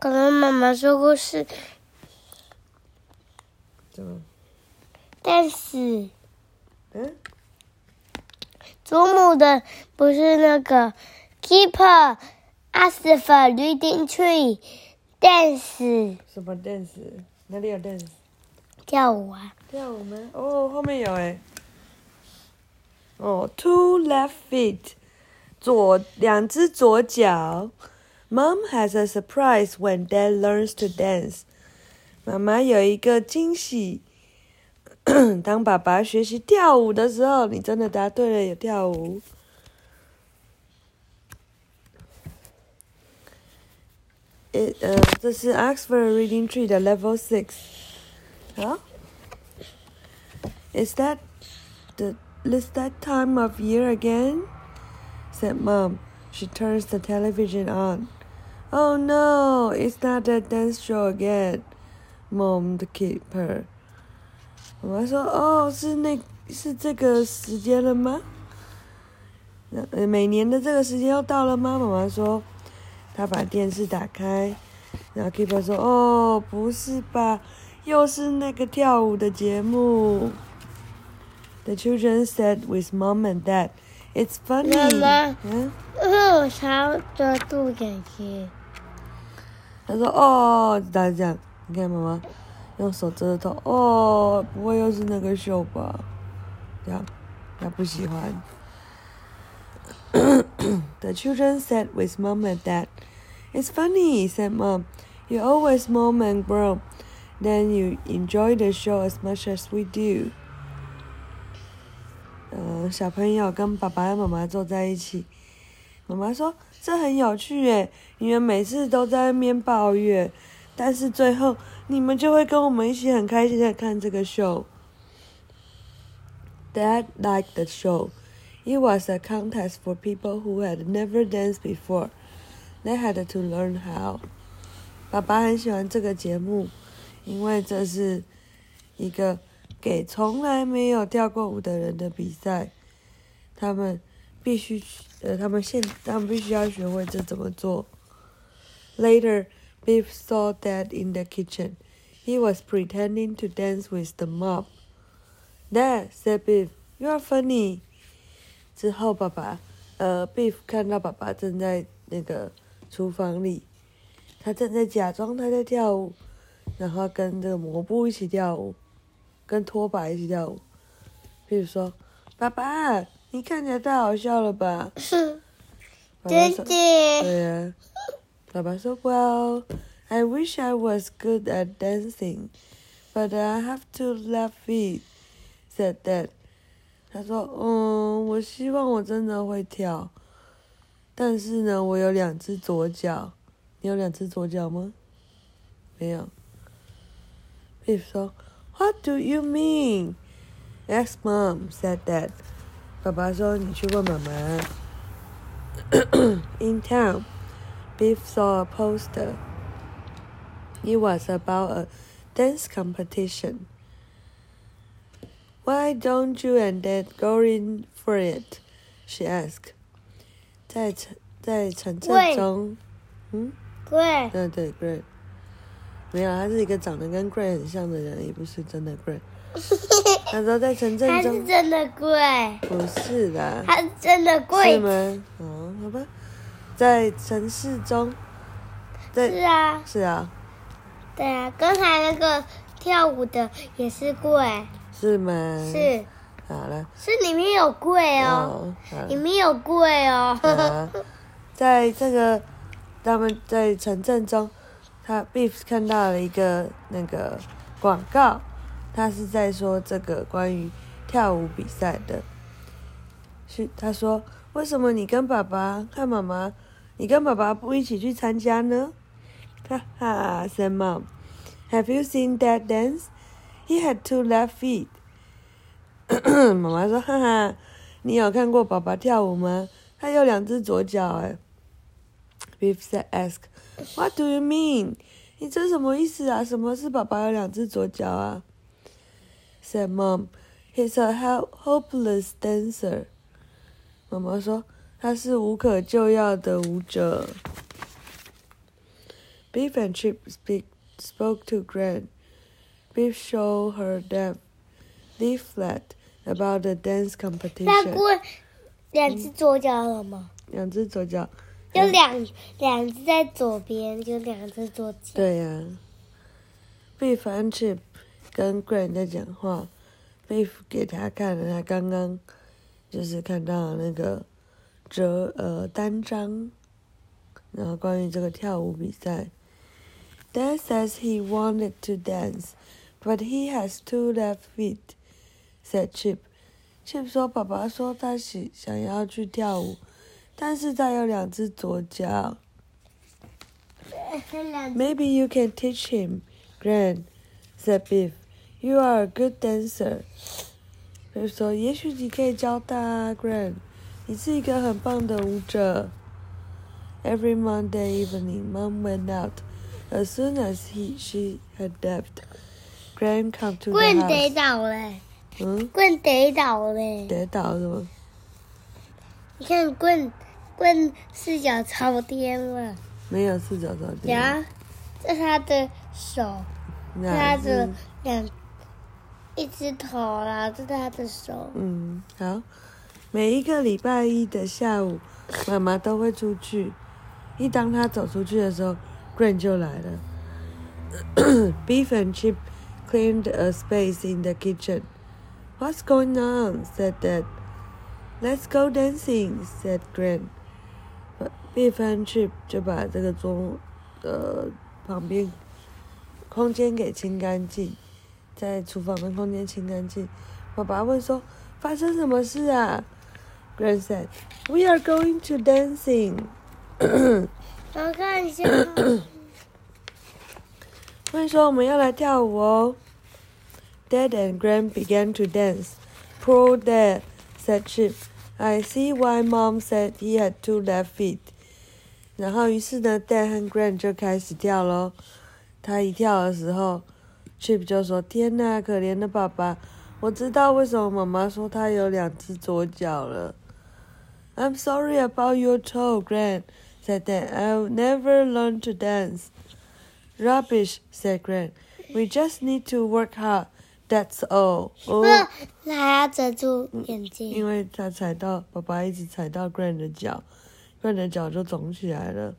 刚刚妈妈说过是怎么？但是嗯？祖母的不是那个 keeper asked for reading tree dance 什么 dance？哪里有 dance？跳舞啊。跳舞吗？哦，后面有哎。哦，two left feet，左两只左脚。Mom has a surprise when Dad learns to dance。妈妈有一个惊喜，当爸爸学习跳舞的时候，你真的答对了，有跳舞。It 呃，这是 Oxford Reading Tree 的 Level Six。好，Is that the is that time of year again? said Mom. She turns the television on. Oh no, it's not that dance show again, moaned Keeper. 妈妈说：“哦，是那，是这个时间了吗？那每年的这个时间又到了吗？”妈妈说：“她把电视打开，然后 Keeper 说：‘哦，不是吧，又是那个跳舞的节目。’ The children said with mom and dad, "It's funny." 妈妈嗯。我想要抓住眼睛。他说：“哦，大家这样，你看妈妈用手遮着头，哦，不会又是那个秀吧？这样，他不喜欢。” The children sat with mom and dad. It's funny, said mom. You always moan and groan. Then you enjoy the show as much as we do. 嗯，小朋友跟爸爸和妈妈坐在一起。 妈妈说：“这很有趣耶，你们每次都在那边抱怨，但是最后你们就会跟我们一起很开心的看这个 show。” Dad liked the show. It was a contest for people who had never danced before. They had to learn how. 爸爸很喜欢这个节目，因为这是一个给从来没有跳过舞的人的比赛，他们必须，呃，他们现，他们必须要学会这怎么做。Later, Biff saw Dad in the kitchen. He was pretending to dance with the mob. Dad said, "Biff, you are funny." 之后，爸爸，呃，Biff 看到爸爸正在那个厨房里，他正在假装他在跳舞，然后跟这个抹布一起跳舞，跟拖把一起跳舞。Biff 说：“爸爸。”你看起来太好笑了吧？爸爸姐说姐，对呀、爸爸说，Well, I wish I was good at dancing, but I have two left feet," said Dad. 他说，嗯，我希望我真的会跳，但是呢，我有两只左脚。你有两只左脚吗？没有。Biff 说，What do you mean? Ask Mom, said Dad. 爸爸说：“你去问妈妈。” In town, Biff saw a poster. It was about a dance competition. Why don't you and Dad go in for it? She asked. 在城在城镇中，嗯，对，对对，Great，没有，他是一个长得跟 Great 很像的人，也不是真的 Great。 他说在城镇它是中，真的贵，不是的。它是真的贵。是贵。吗？哦，好吧，在城市中，在是啊，是啊，对啊，刚才那个跳舞的也是贵，是吗？是。好了，是里面有贵哦，哦，里面有贵哦。啊，在这个他们在城镇中，他 Beef 看到了一个那个广告，他是在说这个关于跳舞比赛的。是他说，为什么你跟爸爸和妈妈，你跟爸爸不一起去参加呢？哈哈，Sam，have you seen Dad dance? He had two left feet. 妈妈说：“哈哈，你有看过爸爸跳舞吗？他有两只左脚哎。” Beef said, "Ask, what do you mean? 你这什么意思啊？什么是爸爸有两只左脚啊 ？Said Mom, he's a help hopeless dancer. 妈妈说他是无可救药的舞者。 Beef and Chip speak, spoke to Gran. Beef showed her that leaflet about the dance 那 competition. 过两只左脚了吗？两只左脚，就两两只在左边，就两只左脚。对呀、Beef and Chip 跟 Gran 在讲话，Beef 给他看了他刚刚就是看到那个折呃单张，然后关于这个跳舞比赛。Dad says he wanted to dance, but he has two left feet," said Chip. Chip 说：“爸爸说他喜想要去跳舞，但是他有两只左脚。Maybe you can teach him, Gran," said Biff. "You are a good dancer." Biff 说：“也许你可以教他啊，Gran，你是一个很棒的舞者。” Every Monday evening, Mom went out. As soon as he she had left, Gran come to the 棍跌 house. 倒了，嗯，棍跌倒了。跌倒了吗？你看棍棍四脚朝天了，没有四脚朝天。呀，这是他的手，那他的两一只头啦，这是他的手。嗯，好。每一个礼拜一的下午，妈妈都会出去。一当他走出去的时候，Grand 就来了。Beef and Chip cleaned a space in the kitchen. What's going on? said Dad. Let's go dancing, said Grand. Beef and Chip 就把这个桌呃旁边空间给清干净，在厨房的空间清干净。爸爸问说：“发生什么事啊 Grand said, "We are going to dancing." 我看一下，问说我们要来跳舞哦。Dad and Grand began to dance. Poor Dad, said Chip. I see why Mom said he had two left feet. 然后于是呢，Dad 和 Grand 就开始跳喽。他一跳的时候，Chip 就说：“天呐，可怜的爸爸！我知道为什么妈妈说他有两只左脚了。” I'm sorry about your toe, Gran, said Dad. I'll never learn to dance. Rubbish, said Gran. We just need to work hard. That's all. 哦、他还要遮住眼睛因。为他踩到爸爸一直踩到 Gran 的脚，Gran 的脚就肿起来了。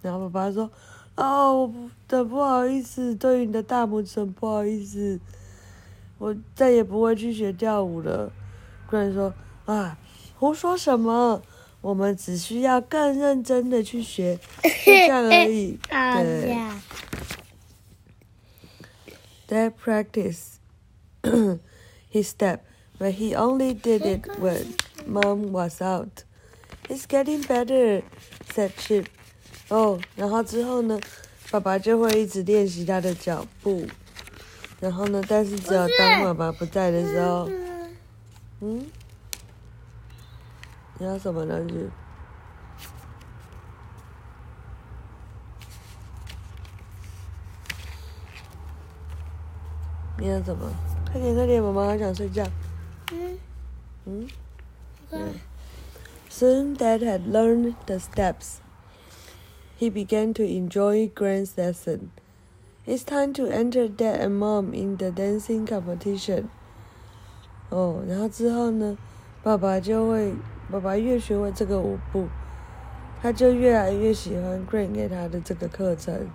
然后爸爸说：“哦，的不好意思，对于你的大拇指很不好意思，我再也不会去学跳舞了。”Gran 说：“啊，胡说什么？我们只需要更认真的去学，就这样而已。”哎对。that practiced his step, but he only did it when Mom was out. It's getting better, said Chip. 哦，然后之后呢，爸爸就会一直练习他的脚步。然后呢，但是只有当爸爸不在的时候，嗯，你要什么东西？你要什么？快点快点，妈妈好想睡觉。嗯，嗯。Soon Dad had learned the steps. He began to enjoy Gran's lesson. It's time to enter Dad and Mom in the dancing competition. 哦，然后之后呢，爸爸就会，爸爸越学会这个舞步，他就越来越喜欢 Grand 给他的这个课程。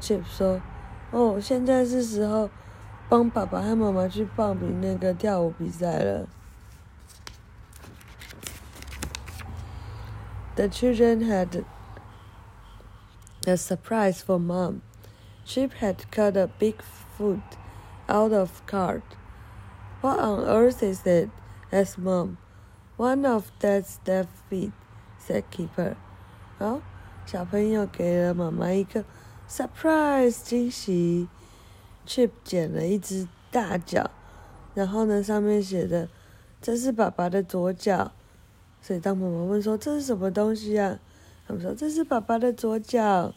Chip 说：“哦，现在是时候帮爸爸和妈妈去报名那个跳舞比赛了。” The children had a surprise for Mom. Chip had cut a big foot out of card. What on earth is it? asked Mom. One of Dad's left feet, said Keeper. 好，小朋友给了妈妈一个 surprise 惊喜。Chip 捡了一只大脚，然后呢，上面写的这是爸爸的左脚。所以当妈妈问说这是什么东西啊？ 他们说这是爸爸的左脚。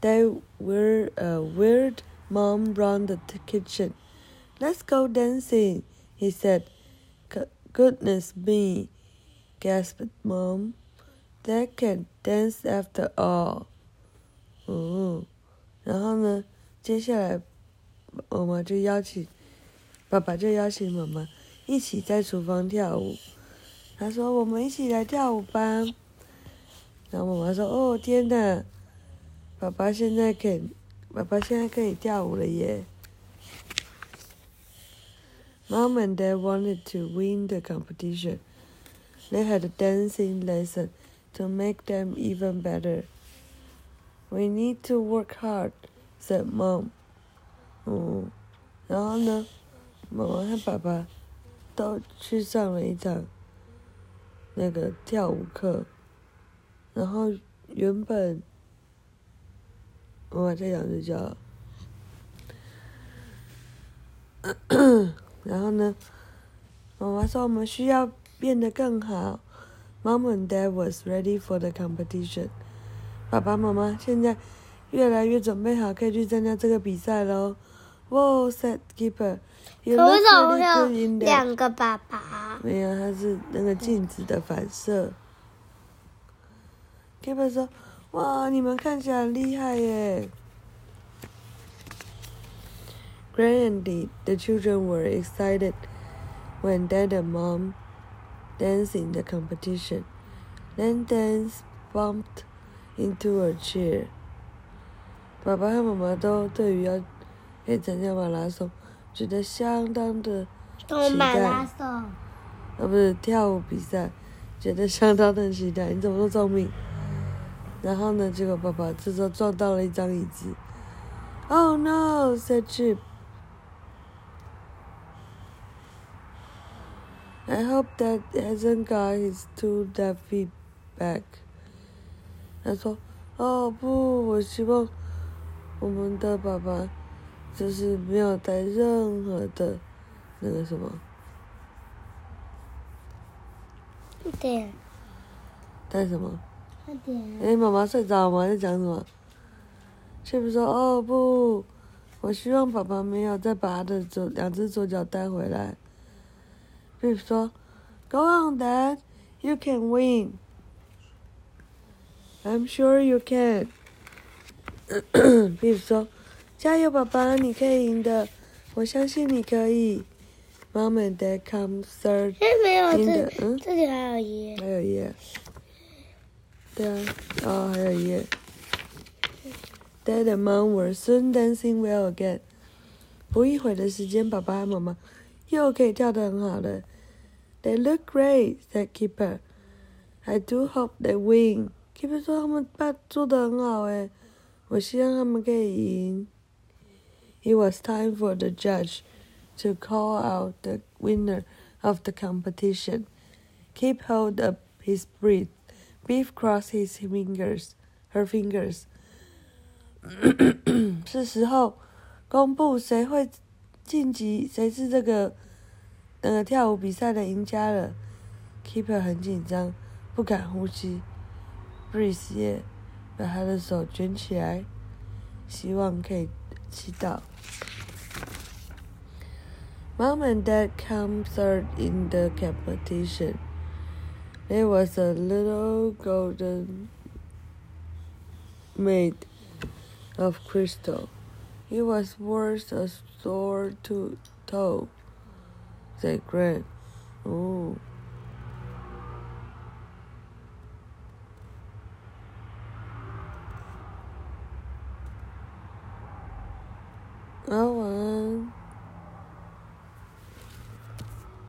They were a weird mom round the kitchen. Let's go dancing, he said. "G- Goodness me, gasped mom. They can dance after all. 嗯，然后呢，接下来妈妈就邀请爸爸就邀请妈妈一起在厨房跳舞。他说：“我们一起来跳舞吧。”然后妈妈说：“哦，天哪！爸爸现在可以，爸爸现在可以跳舞了耶！” Mom and Dad wanted to win the competition. They had a dancing lesson to make them even better. We need to work hard, said Mom. 嗯，然后呢，妈妈和爸爸都去上了一场那个跳舞课，然后原本妈妈在养着觉，然后呢，妈妈说我们需要变得更好。Mom and Dad was ready for the competition。爸爸妈妈现在越来越准备好，可以去参加这个比赛喽。Whoa, said keeper. 可为什么会有两个爸爸？没有，它是那个镜子的反射。Keeper 说：“哇，你们看起来很厉害耶！” Grandy, the children were excited when Dad and Mom danced in the competition. Then Dance bumped into a chair. 爸爸和妈妈都对于要可以参加马拉松，觉得相当的期马拉待。松，啊，不是跳舞比赛，觉得相当的期待。你怎么那么聪明？然后呢，这个爸爸这时候撞到了一张椅子。Oh no! said Chip. I hope that hasn't got his two that feet back. 他说：“哦不，我希望我们的爸爸就是没有带任何的那个什么，快点，带什么？快点，哎，妈妈睡着吗？在讲什么？是不是说哦不？我希望爸爸没有再把他的左两只左脚带回来。比如说，Go on, Dad, you can win. I'm sure you can. 比如说，加油，爸爸，你可以赢的，我相信你可以。Mom and Dad come third 哎，没有这。这里还有一还有一页。对啊，哦，还有一页。Dad and Mom were soon dancing well again。不一会儿的时间，爸爸和妈妈又可以跳得很好了。They look great," said Keeper. "I do hope they win." Keeper 说他们爸做得很好诶，我希望他们可以赢。It was time for the judge to call out the winner of the competition. Keep hold up his breath. Beef crossed his fingers, her fingers. 是时候公布谁会晋级，谁是这个那个跳舞比赛的赢家了。Keeper 很紧张，不敢呼吸。Breeze 也把他的手卷起来，希望可以祈祷。Mom and Dad come third in the competition. There was a little golden made of crystal. It was worth a sword to toe, said Grant. Oh.